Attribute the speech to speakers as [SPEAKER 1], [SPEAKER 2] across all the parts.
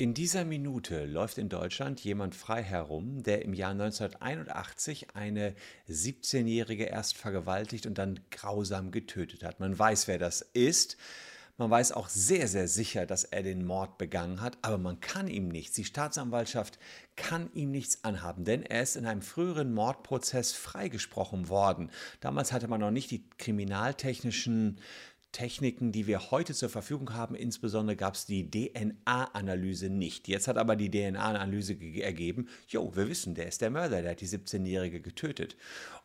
[SPEAKER 1] In dieser Minute läuft in Deutschland jemand frei herum, der im Jahr 1981 eine 17-Jährige erst vergewaltigt und dann grausam getötet hat. Man weiß, wer das ist. Man weiß auch sehr, sehr sicher, dass er den Mord begangen hat, aber man kann ihm nichts. Die Staatsanwaltschaft kann ihm nichts anhaben, denn er ist in einem früheren Mordprozess freigesprochen worden. Damals hatte man noch nicht die kriminaltechnischen Techniken, die wir heute zur Verfügung haben. Insbesondere gab es die DNA-Analyse nicht. Jetzt hat aber die DNA-Analyse ergeben, jo, wir wissen, der ist der Mörder, der hat die 17-Jährige getötet.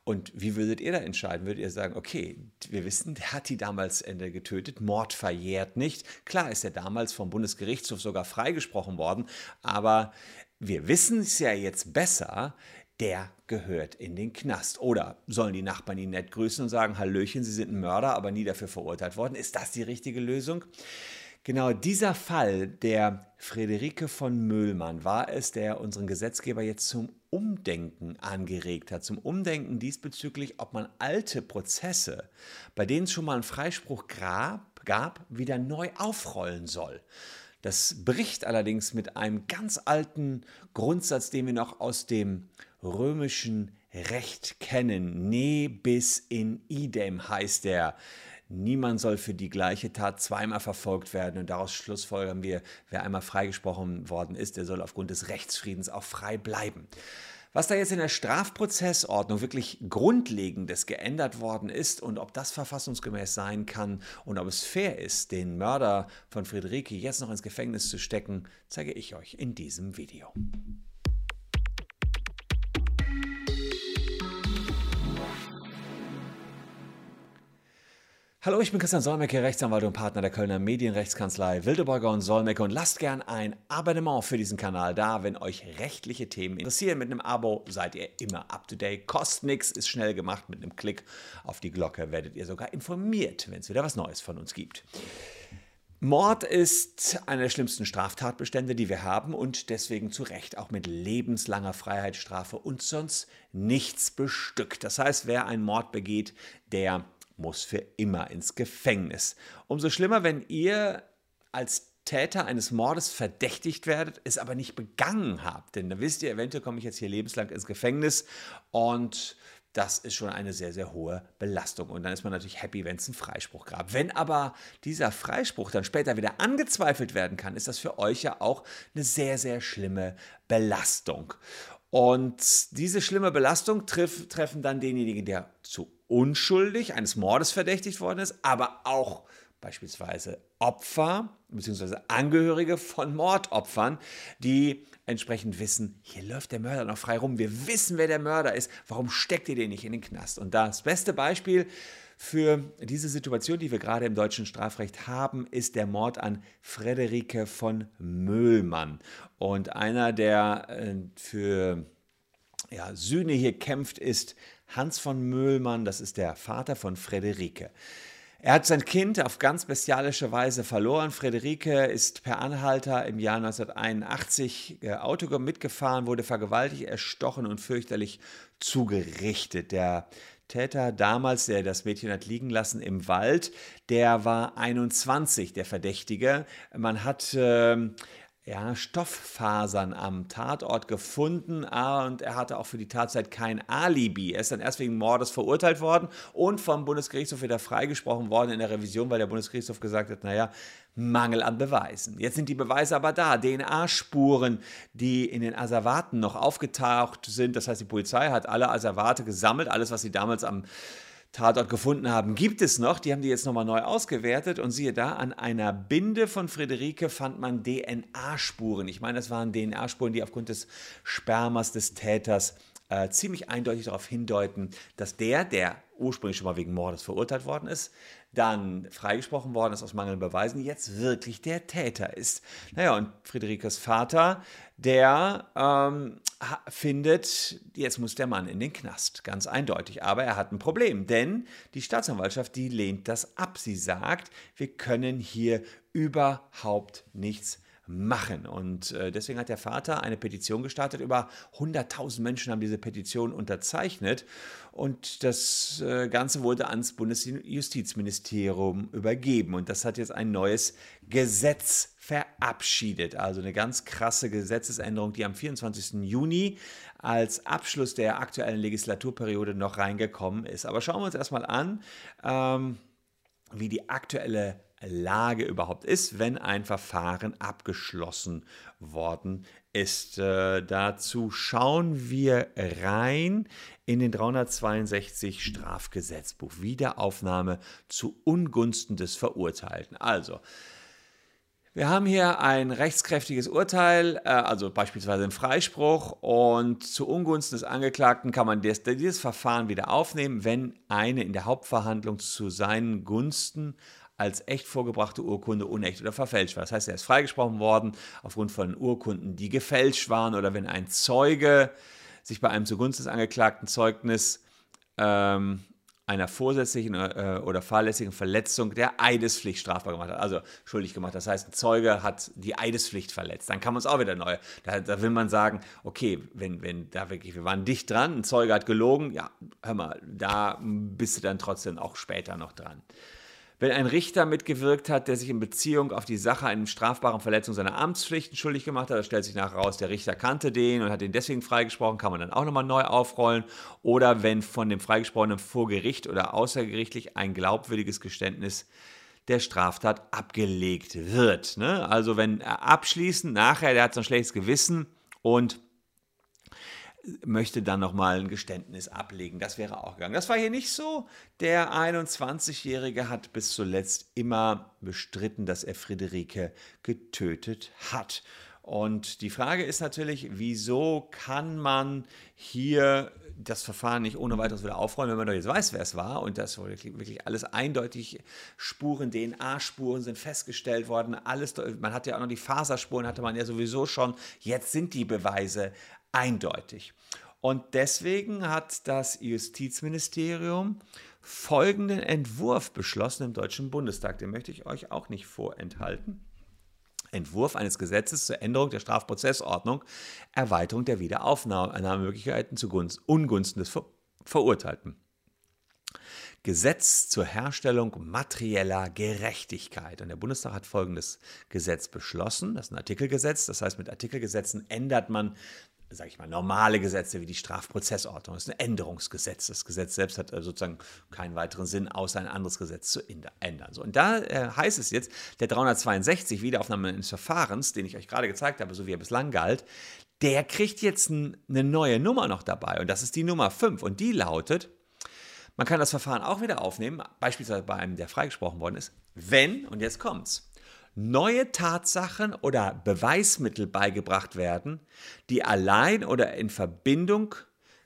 [SPEAKER 1] Und wie würdet ihr da entscheiden? Würdet ihr sagen, okay, wir wissen, der hat die damals Ende getötet, Mord verjährt nicht. Klar ist er damals vom Bundesgerichtshof sogar freigesprochen worden, aber wir wissen es ja jetzt besser, der gehört in den Knast. Oder sollen die Nachbarn ihn nett grüßen und sagen, Hallöchen, Sie sind ein Mörder, aber nie dafür verurteilt worden? Ist das die richtige Lösung? Genau dieser Fall der Friederike von Möhlmann war es, der unseren Gesetzgeber jetzt zum Umdenken angeregt hat, zum Umdenken diesbezüglich, ob man alte Prozesse, bei denen es schon mal einen Freispruch gab, gab wieder neu aufrollen soll. Das bricht allerdings mit einem ganz alten Grundsatz, den wir noch aus dem römischen Recht kennen. Ne bis in idem heißt der. Niemand soll für die gleiche Tat zweimal verfolgt werden und daraus schlussfolgern wir, wer einmal freigesprochen worden ist, der soll aufgrund des Rechtsfriedens auch frei bleiben. Was da jetzt in der Strafprozessordnung wirklich Grundlegendes geändert worden ist und ob das verfassungsgemäß sein kann und ob es fair ist, den Mörder von Friederike jetzt noch ins Gefängnis zu stecken, zeige ich euch in diesem Video. Hallo, ich bin Christian Solmecke, Rechtsanwalt und Partner der Kölner Medienrechtskanzlei Wildeborger und Solmecke und lasst gern ein Abonnement für diesen Kanal da, wenn euch rechtliche Themen interessieren. Mit einem Abo seid ihr immer up to date, kostet nichts, ist schnell gemacht. Mit einem Klick auf die Glocke werdet ihr sogar informiert, wenn es wieder was Neues von uns gibt. Mord ist einer der schlimmsten Straftatbestände, die wir haben und deswegen zu Recht auch mit lebenslanger Freiheitsstrafe und sonst nichts bestückt. Das heißt, wer einen Mord begeht, der muss für immer ins Gefängnis. Umso schlimmer, wenn ihr als Täter eines Mordes verdächtigt werdet, es aber nicht begangen habt. Denn da wisst ihr, eventuell komme ich jetzt hier lebenslang ins Gefängnis und das ist schon eine sehr, sehr hohe Belastung. Und dann ist man natürlich happy, wenn es einen Freispruch gab. Wenn aber dieser Freispruch dann später wieder angezweifelt werden kann, ist das für euch ja auch eine sehr, sehr schlimme Belastung. Und diese schlimme Belastung treff, treffen dann denjenigen, der zu unschuldig eines Mordes verdächtigt worden ist, aber auch beispielsweise Opfer bzw. Angehörige von Mordopfern, die entsprechend wissen, hier läuft der Mörder noch frei rum, wir wissen, wer der Mörder ist, warum steckt ihr den nicht in den Knast? Und das beste Beispiel für diese Situation, die wir gerade im deutschen Strafrecht haben, ist der Mord an Frederike von Möhlmann. Und einer, der äh, für ja, Sühne hier kämpft, ist Hans von Möhlmann, das ist der Vater von Frederike. Er hat sein Kind auf ganz bestialische Weise verloren. Frederike ist per Anhalter im Jahr 1981 äh, Auto mitgefahren, wurde vergewaltigt, erstochen und fürchterlich zugerichtet. Der Täter damals, der das Mädchen hat liegen lassen im Wald, der war 21, der Verdächtige. Man hat äh, ja, Stofffasern am Tatort gefunden ah, und er hatte auch für die Tatzeit kein Alibi. Er ist dann erst wegen Mordes verurteilt worden und vom Bundesgerichtshof wieder freigesprochen worden in der Revision, weil der Bundesgerichtshof gesagt hat, naja, Mangel an Beweisen. Jetzt sind die Beweise aber da. DNA-Spuren, die in den Asservaten noch aufgetaucht sind. Das heißt, die Polizei hat alle Asservate gesammelt, alles, was sie damals am Tatort gefunden haben, gibt es noch. Die haben die jetzt nochmal neu ausgewertet und siehe da, an einer Binde von Friederike fand man DNA-Spuren. Ich meine, das waren DNA-Spuren, die aufgrund des Spermas des Täters äh, ziemlich eindeutig darauf hindeuten, dass der, der ursprünglich schon mal wegen Mordes verurteilt worden ist, dann freigesprochen worden ist aus mangelnden Beweisen, jetzt wirklich der Täter ist. Naja, und Friederikes Vater, der ähm, findet, jetzt muss der Mann in den Knast, ganz eindeutig. Aber er hat ein Problem, denn die Staatsanwaltschaft, die lehnt das ab. Sie sagt, wir können hier überhaupt nichts machen. Und äh, deswegen hat der Vater eine Petition gestartet. Über 100.000 Menschen haben diese Petition unterzeichnet. Und das äh, Ganze wurde ans Bundesjustizministerium übergeben. Und das hat jetzt ein neues Gesetz verabschiedet. Also eine ganz krasse Gesetzesänderung, die am 24. Juni als Abschluss der aktuellen Legislaturperiode noch reingekommen ist. Aber schauen wir uns erstmal an, ähm, wie die aktuelle Lage überhaupt ist, wenn ein Verfahren abgeschlossen worden ist. Äh, dazu schauen wir rein in den 362 Strafgesetzbuch. Wiederaufnahme zu Ungunsten des Verurteilten. Also, wir haben hier ein rechtskräftiges Urteil, äh, also beispielsweise einen Freispruch, und zu Ungunsten des Angeklagten kann man dieses, dieses Verfahren wieder aufnehmen, wenn eine in der Hauptverhandlung zu seinen Gunsten als echt vorgebrachte Urkunde unecht oder verfälscht war. Das heißt, er ist freigesprochen worden aufgrund von Urkunden, die gefälscht waren oder wenn ein Zeuge sich bei einem zugunsten des Angeklagten Zeugnis ähm, einer vorsätzlichen äh, oder fahrlässigen Verletzung der Eidespflicht strafbar gemacht hat, also schuldig gemacht. Das heißt, ein Zeuge hat die Eidespflicht verletzt. Dann kann man es auch wieder neu. Da, da, will man sagen, okay, wenn, wenn da wirklich, wir waren dicht dran, ein Zeuge hat gelogen, ja, hör mal, da bist du dann trotzdem auch später noch dran. Wenn ein Richter mitgewirkt hat, der sich in Beziehung auf die Sache einer strafbaren Verletzung seiner Amtspflichten schuldig gemacht hat, da stellt sich nachher raus, der Richter kannte den und hat den deswegen freigesprochen, kann man dann auch nochmal neu aufrollen. Oder wenn von dem Freigesprochenen vor Gericht oder außergerichtlich ein glaubwürdiges Geständnis der Straftat abgelegt wird. Ne? Also wenn er abschließend nachher, der hat so ein schlechtes Gewissen und möchte dann nochmal ein Geständnis ablegen. Das wäre auch gegangen. Das war hier nicht so. Der 21-Jährige hat bis zuletzt immer bestritten, dass er Friederike getötet hat. Und die Frage ist natürlich, wieso kann man hier das Verfahren nicht ohne weiteres wieder aufräumen, wenn man doch jetzt weiß, wer es war und das wirklich, alles eindeutig Spuren, DNA-Spuren sind festgestellt worden, alles, man hat ja auch noch die Faserspuren, hatte man ja sowieso schon, jetzt sind die Beweise eindeutig. Und deswegen hat das Justizministerium folgenden Entwurf beschlossen im Deutschen Bundestag. Den möchte ich euch auch nicht vorenthalten. Entwurf eines Gesetzes zur Änderung der Strafprozessordnung, Erweiterung der Wiederaufnahmemöglichkeiten zugunsten Ungunsten des Ver Verurteilten. Gesetz zur Herstellung materieller Gerechtigkeit. Und der Bundestag hat folgendes Gesetz beschlossen. Das ist ein Artikelgesetz. Das heißt, mit Artikelgesetzen ändert man sage ich mal, normale Gesetze wie die Strafprozessordnung. Das ist ein Änderungsgesetz. Das Gesetz selbst hat also sozusagen keinen weiteren Sinn, außer ein anderes Gesetz zu ändern. So, und da äh, heißt es jetzt, der 362 Wiederaufnahme eines Verfahrens, den ich euch gerade gezeigt habe, so wie er bislang galt, der kriegt jetzt ein, eine neue Nummer noch dabei. Und das ist die Nummer 5. Und die lautet, man kann das Verfahren auch wieder aufnehmen, beispielsweise bei einem, der freigesprochen worden ist, wenn, und jetzt kommt's, neue Tatsachen oder Beweismittel beigebracht werden, die allein oder in Verbindung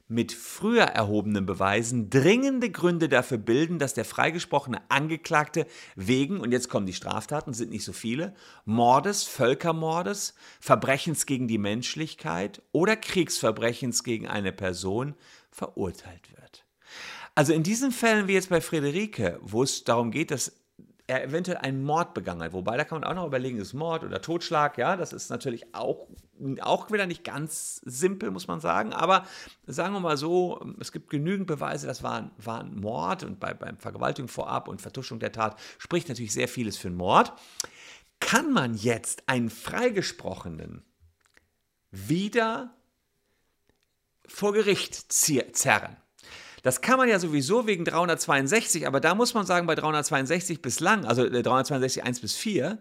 [SPEAKER 1] mit früher erhobenen Beweisen dringende Gründe dafür bilden, dass der freigesprochene Angeklagte wegen, und jetzt kommen die Straftaten, sind nicht so viele, Mordes, Völkermordes, Verbrechens gegen die Menschlichkeit oder Kriegsverbrechens gegen eine Person verurteilt wird. Also in diesen Fällen wie jetzt bei Friederike, wo es darum geht, dass er eventuell einen Mord begangen hat. Wobei, da kann man auch noch überlegen, ist Mord oder Totschlag, ja, das ist natürlich auch, auch wieder nicht ganz simpel, muss man sagen. Aber sagen wir mal so, es gibt genügend Beweise, das war, war ein Mord und bei, beim Vergewaltigung vorab und Vertuschung der Tat spricht natürlich sehr vieles für einen Mord. Kann man jetzt einen Freigesprochenen wieder vor Gericht zerren? Das kann man ja sowieso wegen 362, aber da muss man sagen, bei 362 bislang, also 362 1 bis 4,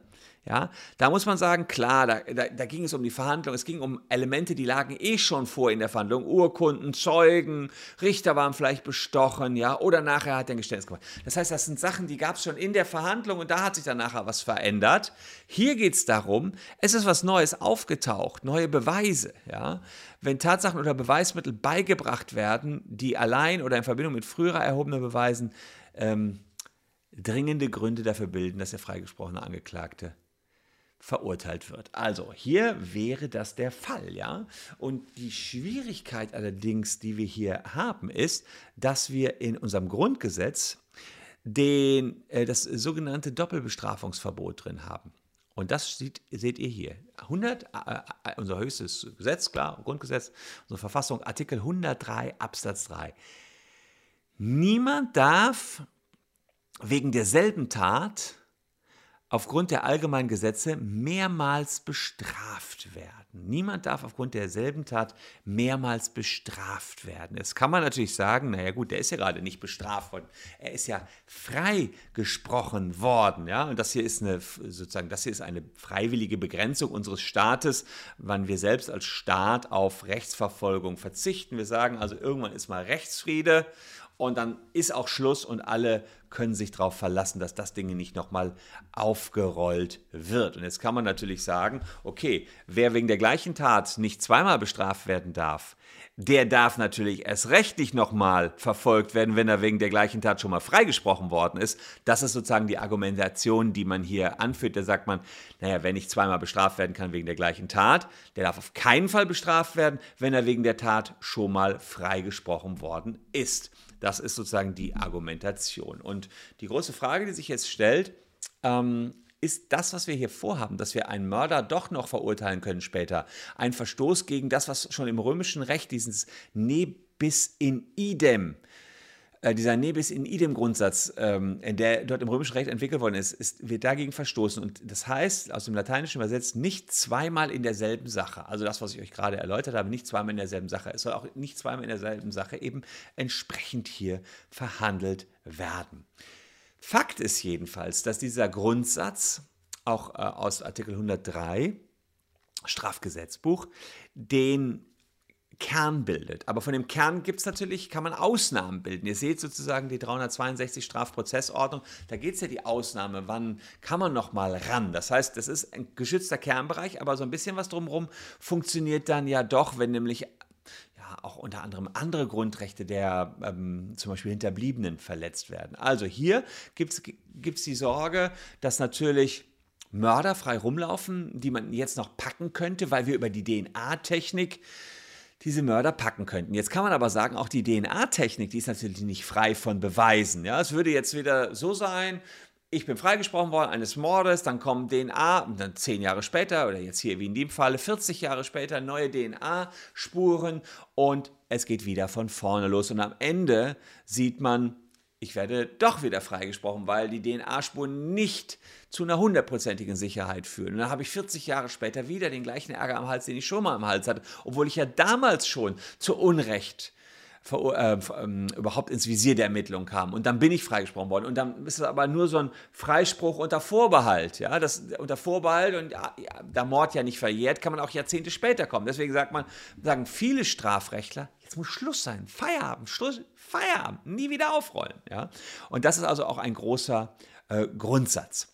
[SPEAKER 1] ja, da muss man sagen, klar, da, da, da, ging es um die Verhandlung, es ging um Elemente, die lagen eh schon vor in der Verhandlung, Urkunden, Zeugen, Richter waren vielleicht bestochen, ja, oder nachher hat er ein Geständnis gemacht. Das heißt, das sind Sachen, die gab es schon in der Verhandlung und da hat sich dann nachher was verändert. Hier geht es darum, es ist was Neues aufgetaucht, neue Beweise, ja. Wenn Tatsachen oder Beweismittel beigebracht werden, die allein oder in Verbindung mit früher erhobenen Beweisen ähm, dringende Gründe dafür bilden, dass der freigesprochene Angeklagte verurteilt wird. Also hier wäre das der Fall, ja. Und die Schwierigkeit allerdings, die wir hier haben, ist, dass wir in unserem Grundgesetz den, äh, das sogenannte Doppelbestrafungsverbot drin haben. Und das sieht, seht ihr hier. 100, äh, äh, unser höchstes Gesetz, klar, Grundgesetz, unsere Verfassung, Artikel 103 Absatz 3. Niemand darf wegen derselben Tat aufgrund der allgemeinen Gesetze mehrmals bestraft werden. Niemand darf aufgrund derselben Tat mehrmals bestraft werden. Jetzt kann man natürlich sagen, naja gut, der ist ja gerade nicht bestraft worden. Er ist ja freigesprochen worden. Ja? Und das hier ist eine, sozusagen, das hier ist eine freiwillige Begrenzung unseres Staates, wann wir selbst als Staat auf Rechtsverfolgung verzichten. Wir sagen also, irgendwann ist mal Rechtsfriede und dann ist auch Schluss und alle können sich darauf verlassen, dass das Ding nicht nochmal aufgerollt wird. Und jetzt kann man natürlich sagen, okay, wer wegen der gleichen Tat nicht zweimal bestraft werden darf, der darf natürlich erst recht nicht nochmal verfolgt werden, wenn er wegen der gleichen Tat schon mal freigesprochen worden ist. Das ist sozusagen die Argumentation, die man hier anführt. Da sagt man, naja, wer nicht zweimal bestraft werden kann wegen der gleichen Tat, der darf auf keinen Fall bestraft werden, wenn er wegen der Tat schon mal freigesprochen worden ist. Das ist sozusagen die Argumentation. Und die große Frage, die sich jetzt stellt, ähm, ist das, was wir hier vorhaben, dass wir einen Mörder doch noch verurteilen können später, ein Verstoß gegen das, was schon im römischen Recht dieses ne bis in idem dieser Nebis in idem Grundsatz, ähm, der dort im römischen Recht entwickelt worden ist, ist, wird dagegen verstoßen. Und das heißt, aus dem Lateinischen übersetzt, nicht zweimal in derselben Sache. Also das, was ich euch gerade erläutert habe, nicht zweimal in derselben Sache. Es soll auch nicht zweimal in derselben Sache eben entsprechend hier verhandelt werden. Fakt ist jedenfalls, dass dieser Grundsatz auch äh, aus Artikel 103 Strafgesetzbuch den Kern bildet. Aber von dem Kern gibt es natürlich, kann man Ausnahmen bilden. Ihr seht sozusagen die 362 Strafprozessordnung, da geht es ja die Ausnahme, wann kann man noch mal ran. Das heißt, das ist ein geschützter Kernbereich, aber so ein bisschen was drumherum funktioniert dann ja doch, wenn nämlich ja, auch unter anderem andere Grundrechte der ähm, zum Beispiel Hinterbliebenen verletzt werden. Also hier gibt es die Sorge, dass natürlich Mörder frei rumlaufen, die man jetzt noch packen könnte, weil wir über die DNA-Technik diese Mörder packen könnten. Jetzt kann man aber sagen, auch die DNA-Technik, die ist natürlich nicht frei von Beweisen. Ja, es würde jetzt wieder so sein, ich bin freigesprochen worden eines Mordes, dann kommen DNA, dann zehn Jahre später, oder jetzt hier wie in dem Falle 40 Jahre später, neue DNA-Spuren und es geht wieder von vorne los. Und am Ende sieht man, ich werde doch wieder freigesprochen, weil die DNA-Spuren nicht zu einer hundertprozentigen Sicherheit führen. Und dann habe ich 40 Jahre später wieder den gleichen Ärger am Hals, den ich schon mal am Hals hatte, obwohl ich ja damals schon zu Unrecht äh, ähm, überhaupt ins Visier der Ermittlung kam. Und dann bin ich freigesprochen worden. Und dann ist es aber nur so ein Freispruch unter Vorbehalt. Ja? Das, unter Vorbehalt und ja, da Mord ja nicht verjährt, kann man auch Jahrzehnte später kommen. Deswegen sagt man, sagen viele Strafrechtler, jetzt muss Schluss sein, Feierabend, Schluss, Feierabend, nie wieder aufrollen. Ja? Und das ist also auch ein großer äh, Grundsatz.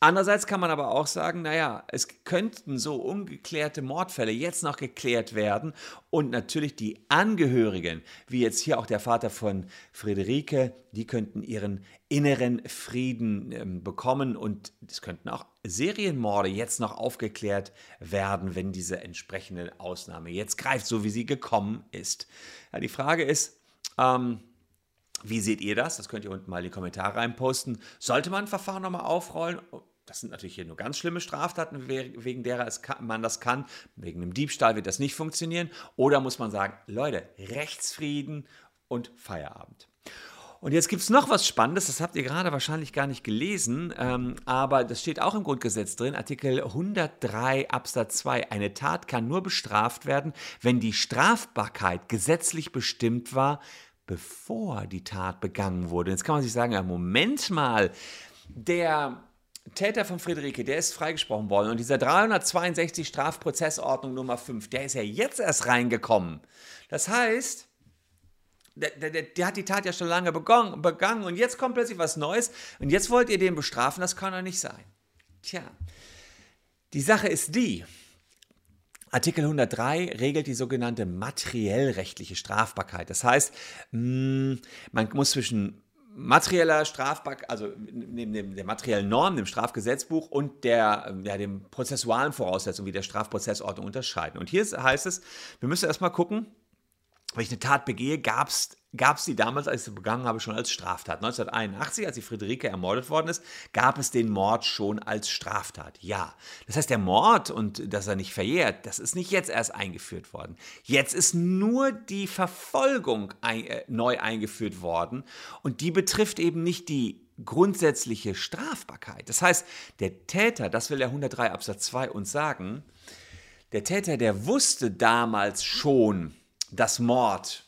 [SPEAKER 1] Andererseits kann man aber auch sagen, naja, es könnten so ungeklärte Mordfälle jetzt noch geklärt werden und natürlich die Angehörigen, wie jetzt hier auch der Vater von Friederike, die könnten ihren inneren Frieden äh, bekommen und es könnten auch Serienmorde jetzt noch aufgeklärt werden, wenn diese entsprechende Ausnahme jetzt greift, so wie sie gekommen ist. Ja, die Frage ist, ähm, wie seht ihr das? Das könnt ihr unten mal in die Kommentare reinposten. Sollte man ein Verfahren nochmal aufrollen? Das sind natürlich hier nur ganz schlimme Straftaten, wegen derer man das kann. Wegen einem Diebstahl wird das nicht funktionieren. Oder muss man sagen, Leute, Rechtsfrieden und Feierabend. Und jetzt gibt es noch was Spannendes, das habt ihr gerade wahrscheinlich gar nicht gelesen, ähm, aber das steht auch im Grundgesetz drin, Artikel 103 Absatz 2. Eine Tat kann nur bestraft werden, wenn die Strafbarkeit gesetzlich bestimmt war, bevor die Tat begangen wurde. Jetzt kann man sich sagen, ja, Moment mal, der Täter von Friederike, der ist freigesprochen worden und dieser 362 Strafprozessordnung Nummer 5, der ist ja jetzt erst reingekommen. Das heißt, der, der, der, hat die Tat ja schon lange begangen, begangen und jetzt kommt plötzlich was Neues und jetzt wollt ihr den bestrafen, das kann doch nicht sein. Tja, die Sache ist die, Artikel 103 regelt die sogenannte materiellrechtliche Strafbarkeit. Das heißt, mm, man muss zwischen materieller Strafbarkeit, also neben der materiellen Norm, dem Strafgesetzbuch und der, ja, dem prozessualen Voraussetzungen wie der Strafprozessordnung unterscheiden. Und hier heißt es, wir müssen erstmal gucken, wenn ich eine Tat begehe, gab es gab es die damals, als ich sie begangen habe, schon als Straftat. 1981, als die Friederike ermordet worden ist, gab es den Mord schon als Straftat. Ja. Das heißt, der Mord und dass er nicht verjährt, das ist nicht jetzt erst eingeführt worden. Jetzt ist nur die Verfolgung ein, äh, neu eingeführt worden und die betrifft eben nicht die grundsätzliche Strafbarkeit. Das heißt, der Täter, das will der 103 Absatz 2 uns sagen, der Täter, der wusste damals schon, dass Mord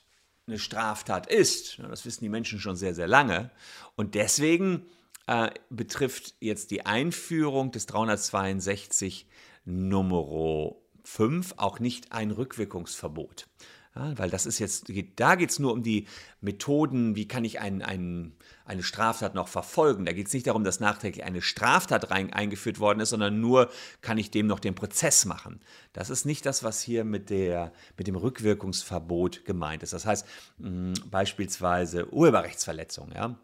[SPEAKER 1] eine Straftat ist. Das wissen die Menschen schon sehr, sehr lange. Und deswegen äh, betrifft jetzt die Einführung des 362 Nummer 5 auch nicht ein Rückwirkungsverbot. Ja, weil das ist jetzt, da geht es nur um die Methoden, wie kann ich ein, ein, eine Straftat noch verfolgen. Da geht es nicht darum, dass nachträglich eine Straftat rein, eingeführt worden ist, sondern nur, kann ich dem noch den Prozess machen. Das ist nicht das, was hier mit, der, mit dem Rückwirkungsverbot gemeint ist. Das heißt mh, beispielsweise Urheberrechtsverletzung. Ja?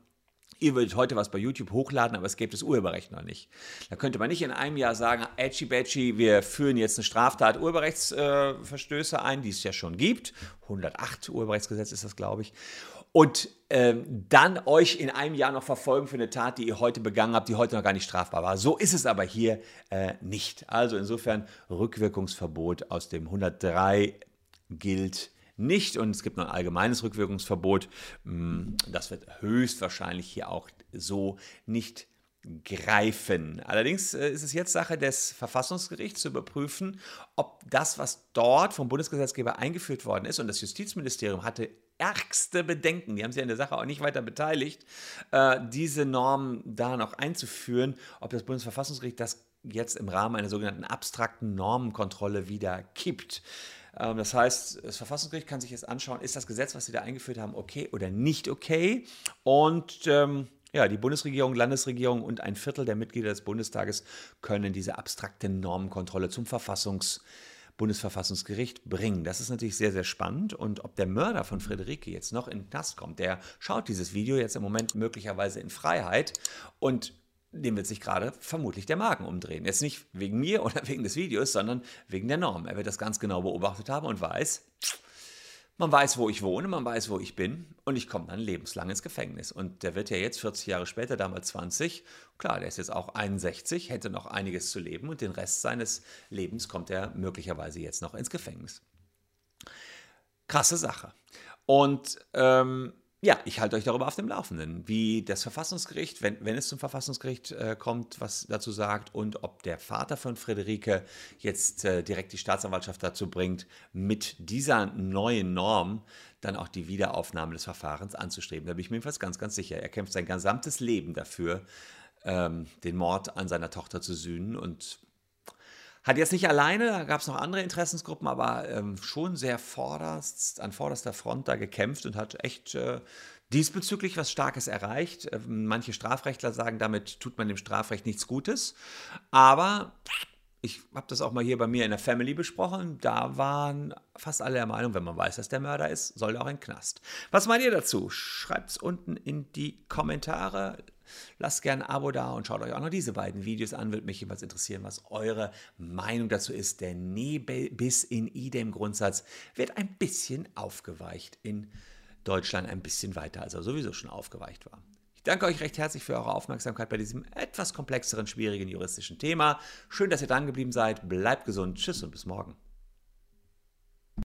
[SPEAKER 1] Ihr würdet heute was bei YouTube hochladen, aber es gibt das Urheberrecht noch nicht. Da könnte man nicht in einem Jahr sagen, Edgy Badgy, wir führen jetzt eine Straftat Urheberrechtsverstöße äh, ein, die es ja schon gibt. 108 Urheberrechtsgesetz ist das, glaube ich. Und ähm, dann euch in einem Jahr noch verfolgen für eine Tat, die ihr heute begangen habt, die heute noch gar nicht strafbar war. So ist es aber hier äh, nicht. Also insofern Rückwirkungsverbot aus dem 103 gilt nicht und es gibt noch ein allgemeines Rückwirkungsverbot. Mm, das wird höchstwahrscheinlich hier auch so nicht greifen. Allerdings äh, ist es jetzt Sache des Verfassungsgerichts zu überprüfen, ob das, was dort vom Bundesgesetzgeber eingeführt worden ist, und das Justizministerium hatte ärgste Bedenken, die haben sich an der Sache auch nicht weiter beteiligt, äh, diese Normen da noch einzuführen, ob das Bundesverfassungsgericht das jetzt im Rahmen einer sogenannten abstrakten Normenkontrolle wieder kippt. Ähm, das heißt, das Verfassungsgericht kann sich jetzt anschauen, ist das Gesetz, was Sie da eingeführt haben, okay oder nicht okay? Und ähm, ja, die Bundesregierung, Landesregierung und ein Viertel der Mitglieder des Bundestages können diese abstrakte Normenkontrolle zum Verfassungs Bundesverfassungsgericht bringen. Das ist natürlich sehr, sehr spannend. Und ob der Mörder von Friederike jetzt noch in den Knast kommt, der schaut dieses Video jetzt im Moment möglicherweise in Freiheit und dem wird sich gerade vermutlich der Magen umdrehen. Jetzt nicht wegen mir oder wegen des Videos, sondern wegen der Norm. Er wird das ganz genau beobachtet haben und weiß, man weiß, wo ich wohne, man weiß, wo ich bin und ich komme dann lebenslang ins Gefängnis. Und der wird ja jetzt 40 Jahre später, damals 20, klar, der ist jetzt auch 61, hätte noch einiges zu leben und den Rest seines Lebens kommt er möglicherweise jetzt noch ins Gefängnis. Krasse Sache. Und ähm, ja, ich halte euch darüber auf dem Laufenden, wie das Verfassungsgericht, wenn, wenn es zum Verfassungsgericht äh, kommt, was dazu sagt und ob der Vater von Friederike jetzt äh, direkt die Staatsanwaltschaft dazu bringt, mit dieser neuen Norm dann auch die Wiederaufnahme des Verfahrens anzustreben. Da bin ich mir jedenfalls ganz, ganz sicher. Er kämpft sein gesamtes Leben dafür, ähm, den Mord an seiner Tochter zu sühnen und hat jetzt nicht alleine, da gab es noch andere Interessensgruppen, aber ähm, schon sehr vorderst, an vorderster Front da gekämpft und hat echt äh, diesbezüglich was Starkes erreicht. Ähm, manche Strafrechtler sagen, damit tut man dem Strafrecht nichts Gutes. Aber ich habe das auch mal hier bei mir in der Family besprochen. Da waren fast alle der Meinung, wenn man weiß, dass der Mörder ist, soll er auch in den Knast. Was meint ihr dazu? Schreibt es unten in die Kommentare. Lasst gerne ein Abo da und schaut euch auch noch diese beiden Videos an. Würde mich jedenfalls interessieren, was eure Meinung dazu ist. Der Ne bis in idem Grundsatz wird ein bisschen aufgeweicht in Deutschland, ein bisschen weiter, als er sowieso schon aufgeweicht war. Ich danke euch recht herzlich für eure Aufmerksamkeit bei diesem etwas komplexeren, schwierigen juristischen Thema. Schön, dass ihr dran geblieben seid. Bleibt gesund. Tschüss und bis morgen.